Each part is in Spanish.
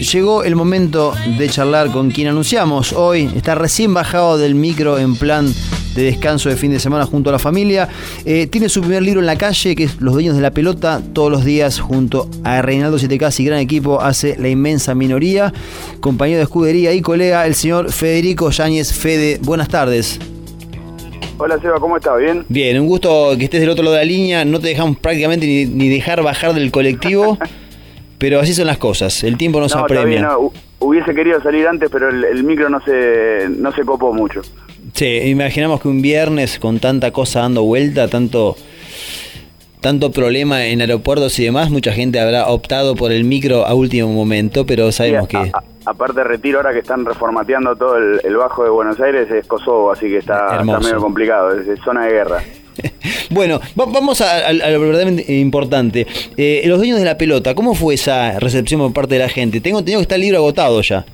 llegó el momento de charlar con quien anunciamos hoy. Está recién bajado del micro en plan de descanso de fin de semana junto a la familia. Eh, tiene su primer libro en la calle, que es Los Dueños de la Pelota. Todos los días, junto a Reinaldo Sietecasi, gran equipo, hace la inmensa minoría. Compañero de escudería y colega, el señor Federico Yáñez Fede. Buenas tardes. Hola Seba, ¿cómo estás? ¿Bien? Bien, un gusto que estés del otro lado de la línea. No te dejamos prácticamente ni, dejar bajar del colectivo. pero así son las cosas. El tiempo nos no, apremia. no. Hubiese querido salir antes, pero el, micro no se, no se copó mucho. Sí, imaginamos que un viernes con tanta cosa dando vuelta, tanto, tanto problema en aeropuertos y demás, mucha gente habrá optado por el micro a último momento, pero sabemos que... aparte retiro ahora que están reformateando todo el, bajo de Buenos Aires, es Kosovo, así que está, medio complicado, es, zona de guerra. bueno, vamos a, lo verdaderamente importante. Eh, los dueños de la pelota, ¿cómo fue esa recepción por parte de la gente? Tengo entendido que está el libro agotado ya.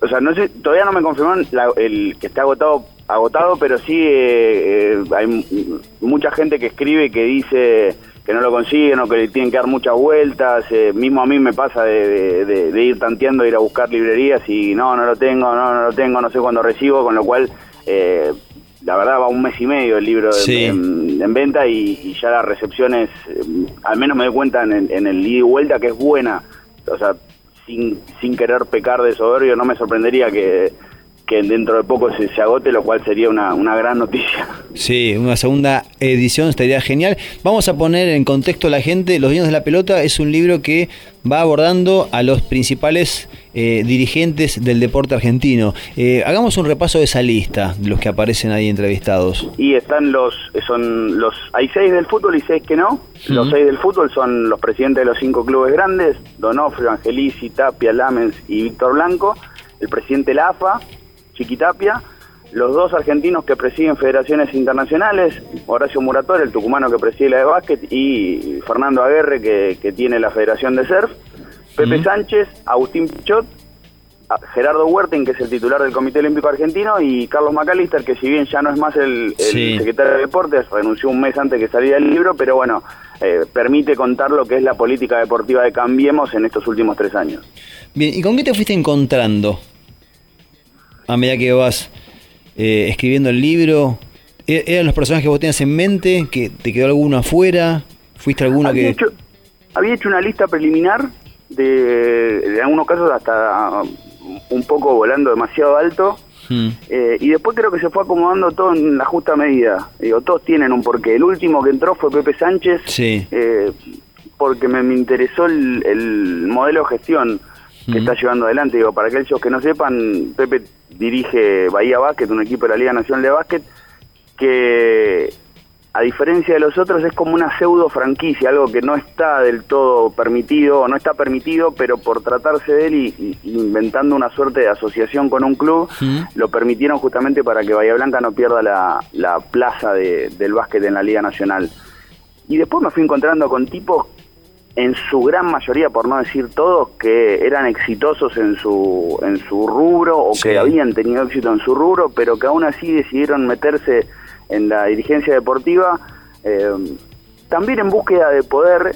O sea, no sé, todavía no me confirmaron el que está agotado, agotado, pero sí eh, eh, hay mucha gente que escribe y que dice que no lo consiguen o que le tienen que dar muchas vueltas. Eh, mismo a mí me pasa de, ir tanteando, ir a buscar librerías y no, no lo tengo, no, no lo tengo, no sé cuándo recibo, con lo cual la verdad va un mes y medio el libro en, venta y, ya las recepciones, al menos me doy cuenta en, en el ida y vuelta que es buena. O sea, sin, sin querer pecar de soberbio, no me sorprendería que, que dentro de poco se, se, agote, lo cual sería una, una, gran noticia. Sí, una segunda edición estaría genial. Vamos a poner en contexto a la gente, Los Dueños de la Pelota es un libro que va abordando a los principales eh, dirigentes del deporte argentino. Eh, hagamos un repaso de esa lista de los que aparecen ahí entrevistados. Y están los, son los, hay seis del fútbol y seis que no. Los seis del fútbol son los presidentes de los cinco clubes grandes, Donofrio, Angelici, Tapia, Lamens y Víctor Blanco, el presidente de la AFA, Chiquitapia, los dos argentinos que presiden federaciones internacionales, Horacio Murator, el tucumano que preside la de básquet, y Fernando Aguerre, que, tiene la Federación de Surf, Pepe Sánchez, Agustín Pichot, Gerardo Huerten, que es el titular del Comité Olímpico Argentino, y Carlos McAllister, que si bien ya no es más el, secretario de Deportes, renunció un mes antes que saliera el libro, pero bueno, eh, permite contar lo que es la política deportiva de Cambiemos en estos últimos tres años. Bien, ¿y con qué te fuiste encontrando a medida que vas eh, escribiendo el libro? ¿E-, ¿Eran los personajes que vos tenías en mente? ¿Que te quedó alguno afuera? ¿Fuiste alguno había que...? Hecho, había hecho una lista preliminar de, algunos casos hasta un poco volando demasiado alto. Hmm. Eh, y después creo que se fue acomodando todo en la justa medida. Digo, todos tienen un porqué. El último que entró fue Pepe Sánchez, sí. eh, porque me, interesó el, modelo de gestión que está llevando adelante. Digo, para aquellos que no sepan, Pepe dirige Bahía Básquet, un equipo de la Liga Nacional de Básquet, que a diferencia de los otros es como una pseudo franquicia, algo que no está del todo permitido, no está permitido, pero por tratarse de él y, inventando una suerte de asociación con un club, lo permitieron justamente para que Bahía Blanca no pierda la, plaza del básquet en la Liga Nacional. Y después me fui encontrando con tipos en su gran mayoría, por no decir todos, que eran exitosos en su, en su rubro o que habían tenido éxito en su rubro, pero que aún así decidieron meterse en la dirigencia deportiva, eh, también en búsqueda de poder.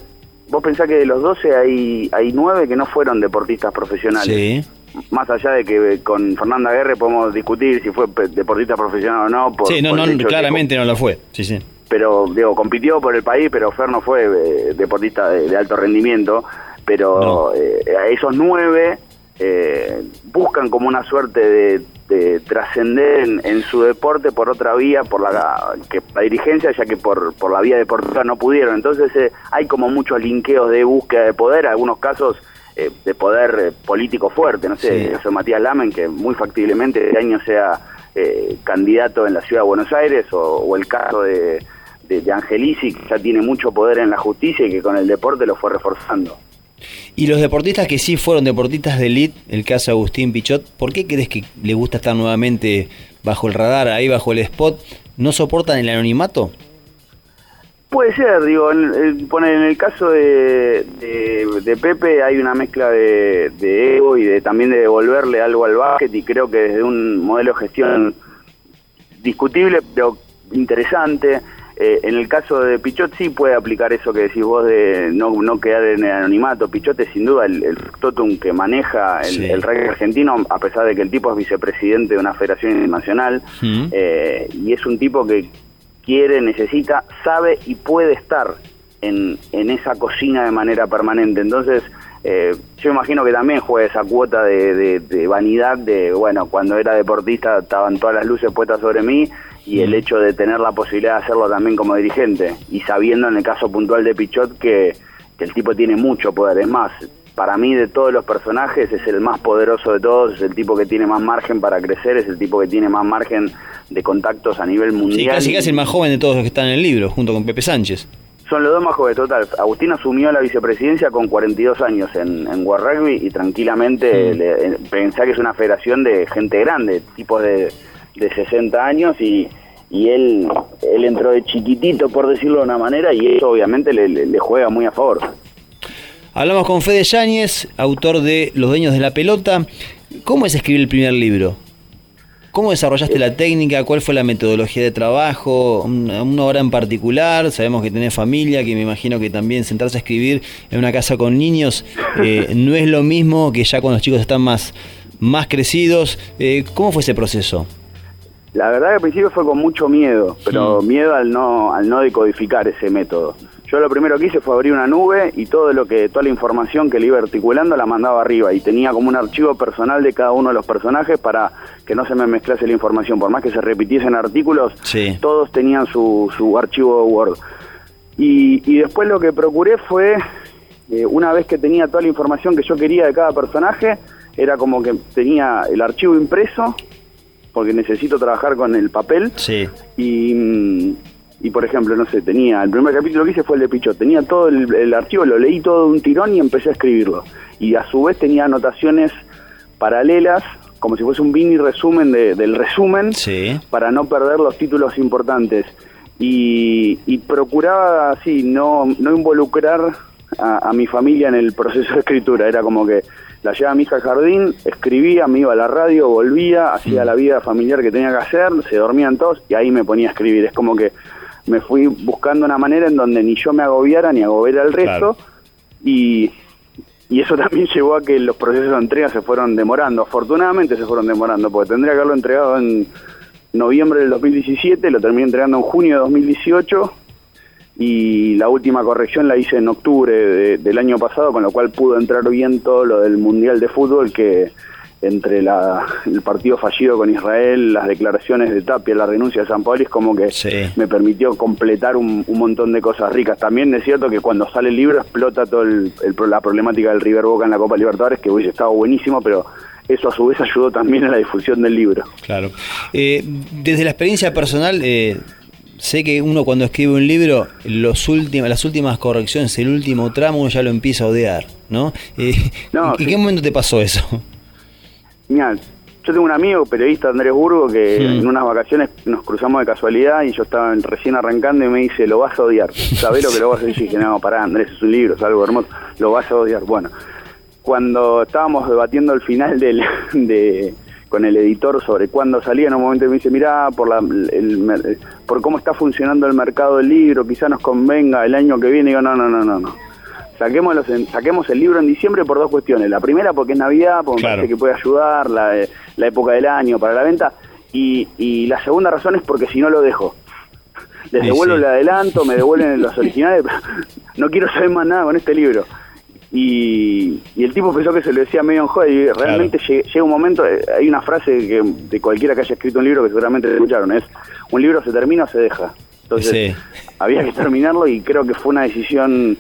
Vos pensás que de los 12 hay, hay 9 que no fueron deportistas profesionales. Más allá de que con Fernanda Guerre podemos discutir si fue deportista profesional o no. sí, no, no claramente no lo fue. Sí, sí pero digo, compitió por el país, pero Fer no fue eh, deportista de, alto rendimiento, pero eh, esos nueve eh, buscan como una suerte de, trascender en, su deporte por otra vía, por la, que, la dirigencia, ya que por, por la vía deportiva no pudieron. Entonces hay como muchos linkeos de búsqueda de poder, algunos casos de poder político fuerte, no sé, sí. Matías Lamen, que muy factiblemente este año sea candidato en la ciudad de Buenos Aires, o el caso de de, Angelici, que ya tiene mucho poder en la justicia y que con el deporte lo fue reforzando. Y los deportistas que sí fueron deportistas de elite, el caso de Agustín Pichot, ¿por qué crees que le gusta estar nuevamente bajo el radar, ahí bajo el spot? ¿No soportan el anonimato? Puede ser, digo, en, en el caso de, de, Pepe hay una mezcla de, de, ego y de también de devolverle algo al básquet y creo que desde un modelo de gestión discutible pero interesante Eh, en el caso de Pichot sí puede aplicar eso que decís vos de no, no quedar en el anonimato. Pichot es sin duda el, el totum que maneja el, el rugby argentino, a pesar de que el tipo es vicepresidente de una federación nacional, eh, y es un tipo que quiere, necesita, sabe y puede estar en, en esa cocina de manera permanente. Entonces, eh, yo imagino que también juega esa cuota de, de, vanidad de, bueno, cuando era deportista estaban todas las luces puestas sobre mí y el hecho de tener la posibilidad de hacerlo también como dirigente y sabiendo en el caso puntual de Pichot que, que el tipo tiene mucho poder, es más, para mí de todos los personajes es el más poderoso de todos, es el tipo que tiene más margen para crecer, es el tipo que tiene más margen de contactos a nivel mundial. Sí, casi casi el más joven de todos los que están en el libro, junto con Pepe Sánchez. Son los dos más jóvenes, total. Agustín asumió la vicepresidencia con 42 años en, en World Rugby y tranquilamente le, pensá que es una federación de gente grande, tipos de, de 60 años y, y él, él entró de chiquitito, por decirlo de una manera, y eso obviamente le, le, le juega muy a favor. Hablamos con Fede Yáñez, autor de Los Dueños de la Pelota. ¿Cómo es escribir el primer libro? ¿Cómo desarrollaste la técnica? ¿Cuál fue la metodología de trabajo? ¿Una, una hora en particular? Sabemos que tenés familia, que me imagino que también sentarse a escribir en una casa con niños eh, no es lo mismo que ya cuando los chicos están más, más crecidos. Eh, ¿Cómo fue ese proceso? La verdad que al principio fue con mucho miedo, pero miedo al no, al no decodificar ese método. Yo lo primero que hice fue abrir una nube y todo lo que, toda la información que le iba articulando la mandaba arriba y tenía como un archivo personal de cada uno de los personajes para que no se me mezclase la información. Por más que se repitiesen artículos, Sí. todos tenían su, su archivo Word. Y, y después lo que procuré fue, eh, una vez que tenía toda la información que yo quería de cada personaje, era como que tenía el archivo impreso, porque necesito trabajar con el papel, Sí. y, mm, y por ejemplo, no sé, tenía, el primer capítulo que hice fue el de Pichot, tenía todo el, el archivo, lo leí todo de un tirón y empecé a escribirlo. Y a su vez tenía anotaciones paralelas, como si fuese un mini resumen de- del resumen, Sí. para no perder los títulos importantes. Y, y procuraba así, no, no involucrar a, a mi familia en el proceso de escritura. Era como que la llevaba a mi hija al jardín, escribía, me iba a la radio, volvía, hacía la vida familiar que tenía que hacer, se dormían todos y ahí me ponía a escribir. Es como que me fui buscando una manera en donde ni yo me agobiara ni agobiara al resto. Claro. Y, y eso también llevó a que los procesos de entrega se fueron demorando. Afortunadamente se fueron demorando, porque tendría que haberlo entregado en noviembre del 2017, lo terminé entregando en junio de 2018 y la última corrección la hice en octubre de- del año pasado, con lo cual pudo entrar bien todo lo del Mundial de Fútbol que entre la, el partido fallido con Israel, las declaraciones de Tapia, la renuncia de San Pablo, es como que Sí. me permitió completar un, un montón de cosas ricas. También es cierto que cuando sale el libro explota toda el, el- la problemática del River Boca en la Copa Libertadores, que hubiese estado buenísimo, pero eso a su vez ayudó también a la difusión del libro. Claro. Eh, desde la experiencia personal, eh, sé que uno cuando escribe un libro, los últimos, las últimas correcciones, el último tramo, uno ya lo empieza a odiar, ¿no? Eh, No, ¿En sí. qué momento te pasó eso? Mira, yo tengo un amigo periodista, Andrés Burgo, que Sí. en unas vacaciones nos cruzamos de casualidad y yo estaba recién arrancando y me dice, lo vas a odiar. ¿Sabés lo que lo vas a odiar? Y dije, no, pará, Andrés, es un libro, es algo hermoso, lo vas a odiar. Bueno, cuando estábamos debatiendo el final del, de, con el editor sobre cuándo salía, en un momento me dice, mirá, por, la, el, por cómo está funcionando el mercado del libro, quizá nos convenga el año que viene. Y digo, no, no, no, no, no. Saquemos, los, saquemos el libro en diciembre por dos cuestiones. La primera porque es Navidad, porque Claro. me parece que puede ayudar, la, la época del año para la venta. Y, y la segunda razón es porque si no lo dejo. Les Sí, devuelvo sí. el adelanto, me devuelven los originales. no quiero saber más nada con este libro. Y, y el tipo pensó que se lo decía medio en joda y realmente lle- llega un momento, eh, hay una frase que de cualquiera que haya escrito un libro que seguramente escucharon, es un libro se termina o se deja. Entonces Sí. había que terminarlo y creo que fue una decisión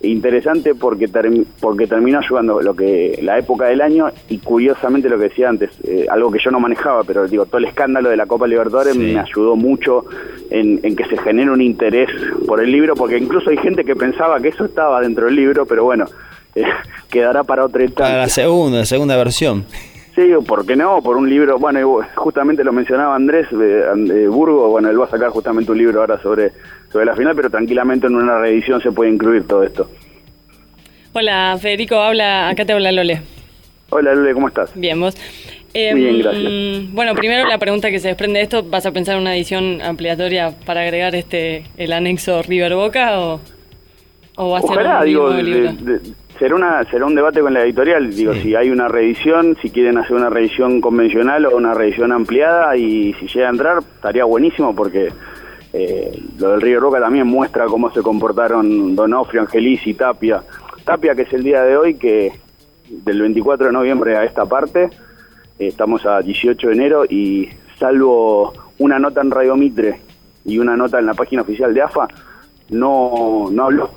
interesante porque term- porque terminó ayudando lo que la época del año y curiosamente lo que decía antes eh, algo que yo no manejaba pero digo todo el escándalo de la Copa Libertadores Sí. me ayudó mucho en, en que se genere un interés por el libro porque incluso hay gente que pensaba que eso estaba dentro del libro pero bueno eh, quedará para otra Para la etapa segunda, la segunda versión. Sí, ¿por qué no? Por un libro, bueno, y justamente lo mencionaba Andrés eh, And- eh, Burgo, bueno, él va a sacar justamente un libro ahora sobre, sobre la final, pero tranquilamente en una reedición se puede incluir todo esto. Hola, Federico, habla, acá te habla Lole. Hola Lule, ¿cómo estás? Bien, vos. Em, Bien, gracias. Bueno, primero la pregunta que se desprende de esto, ¿vas a pensar una edición ampliatoria para agregar este el anexo River Boca o, o va a ser un digo, libro? Será una será un debate con la editorial, digo, si hay una reedición, si quieren hacer una reedición convencional o una reedición ampliada y si llega a entrar estaría buenísimo porque eh, lo del River Boca también muestra cómo se comportaron Donofrio, Angelis y Tapia. Tapia que es el día de hoy que del 24 de noviembre a esta parte estamos a 18 de enero y salvo una nota en Radio Mitre y una nota en la página oficial de AFA, no, no habló.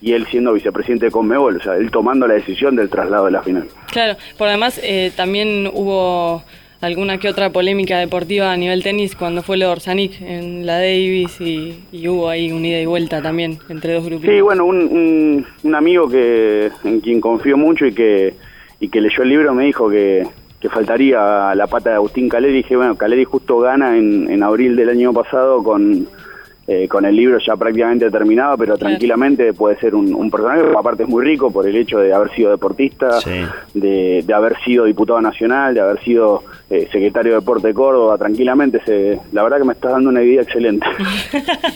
Y él siendo vicepresidente de Conmebol, o sea, él tomando la decisión del traslado de la final. Claro, por además eh, también hubo alguna que otra polémica deportiva a nivel tenis cuando fue lo Orsanic en la Davis y, hubo ahí un ida y vuelta también entre dos grupos. Sí, bueno, un, un, amigo que en quien confío mucho y que, y que leyó el libro me dijo que, que faltaría la pata de Agustín Caleri. Dije, bueno, Caleri justo gana en, en abril del año pasado con, eh, con el libro ya prácticamente terminado, pero tranquilamente puede ser un, un, personaje, aparte es muy rico por el hecho de haber sido deportista, de, de, haber sido diputado nacional, de haber sido eh, secretario de Deporte de Córdoba, tranquilamente. Se, la verdad que me estás dando una idea excelente.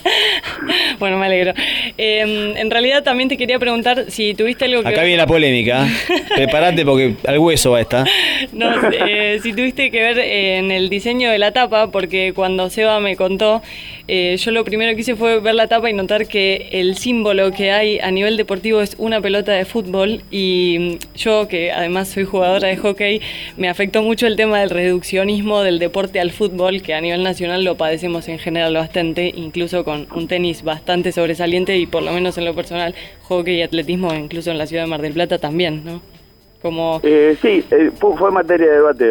bueno, me alegro. Em, en realidad también te quería preguntar si tuviste algo que... Acá viene la polémica. Prepárate porque al hueso va esta. No, eh, si tuviste que ver eh, en el diseño de la tapa, porque cuando Seba me contó, yo lo primero que hice fue ver la tapa y notar que el símbolo que hay a nivel deportivo es una pelota de fútbol y mm, yo, que además soy jugadora de hockey, me afectó mucho el tema del reduccionismo del deporte al fútbol, que a nivel nacional lo padecemos en general bastante, incluso con un tenis bastante sobresaliente y por lo menos en lo personal, hockey y atletismo, incluso en la ciudad de Mar del Plata también, ¿no? Como... Eh, sí, eh, fue, materia de debate.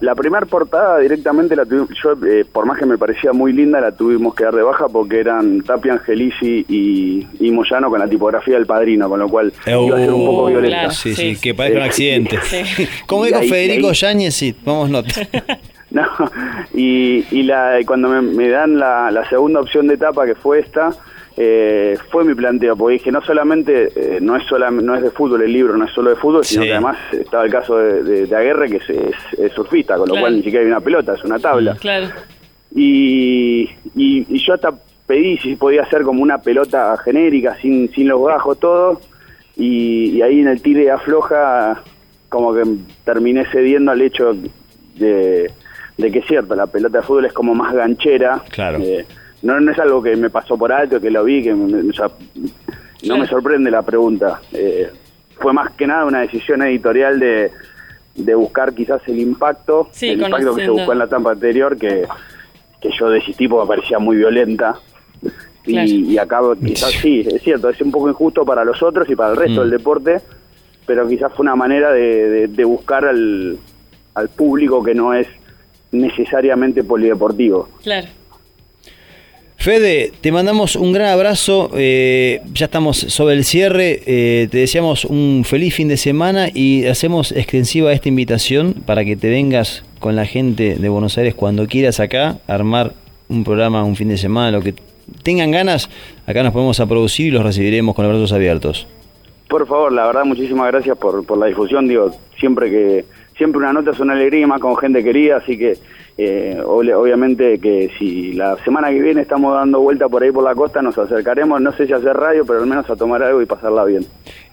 La, primera portada directamente la tuvimos, yo eh, por más que me parecía muy linda, la tuvimos que dar de baja porque eran Tapia Angelici y, Moyano con la tipografía del padrino, con lo cual iba a ser un poco violenta. sí, sí, que parece un accidente. Como dijo Federico Yáñez, sí, vamos nota. no, y, y la, cuando me, dan la, la segunda opción de tapa, que fue esta, eh, fue mi planteo, porque dije, no solamente, eh, no, es no es de fútbol el libro, no es solo de fútbol, sino que además estaba el caso de, de, Aguerre, que es, surfista, con lo cual ni siquiera hay una pelota, es una tabla. Claro. Y, y, yo hasta pedí si podía ser como una pelota genérica, sin, sin los bajos, todo, y, ahí en el tire afloja, como que terminé cediendo al hecho de, que es cierto, la pelota de fútbol es como más ganchera. Claro. Eh, no, no es algo que me pasó por alto, que lo vi, que no me sorprende la pregunta. Eh, fue más que nada una decisión editorial de, de buscar quizás el impacto, el impacto que se buscó en la etapa anterior, que, que yo desistí porque me parecía muy violenta. Y, acá quizás sí, es cierto, es un poco injusto para los otros y para el resto mm. del deporte, pero quizás fue una manera de, de buscar al, al público que no es necesariamente polideportivo. Claro. Fede, te mandamos un gran abrazo. Eh, ya estamos sobre el cierre. Eh, te deseamos un feliz fin de semana y hacemos extensiva esta invitación para que te vengas con la gente de Buenos Aires cuando quieras acá, armar un programa, un fin de semana, lo que tengan ganas. Acá nos podemos a producir y los recibiremos con los brazos abiertos. Por favor, la verdad, muchísimas gracias por, por la difusión. Digo, siempre que siempre una nota es una alegría, más con gente querida, así que eh, obviamente que si la semana que viene estamos dando vuelta por ahí por la costa, nos acercaremos, no sé si hacer radio, pero al menos a tomar algo y pasarla bien.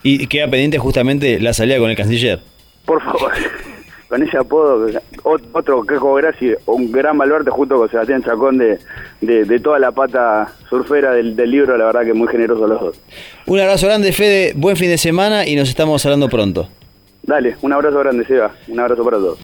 Y queda pendiente justamente la salida con el canciller. Por favor, con ese apodo, otro quejo gracias, un gran baluarte junto con Sebastián Chacón de, de, toda la pata surfera del, del libro, la verdad que muy generoso los dos. Un abrazo grande, Fede, buen fin de semana y nos estamos hablando pronto. Dale, un abrazo grande, Seba. Un abrazo para todos.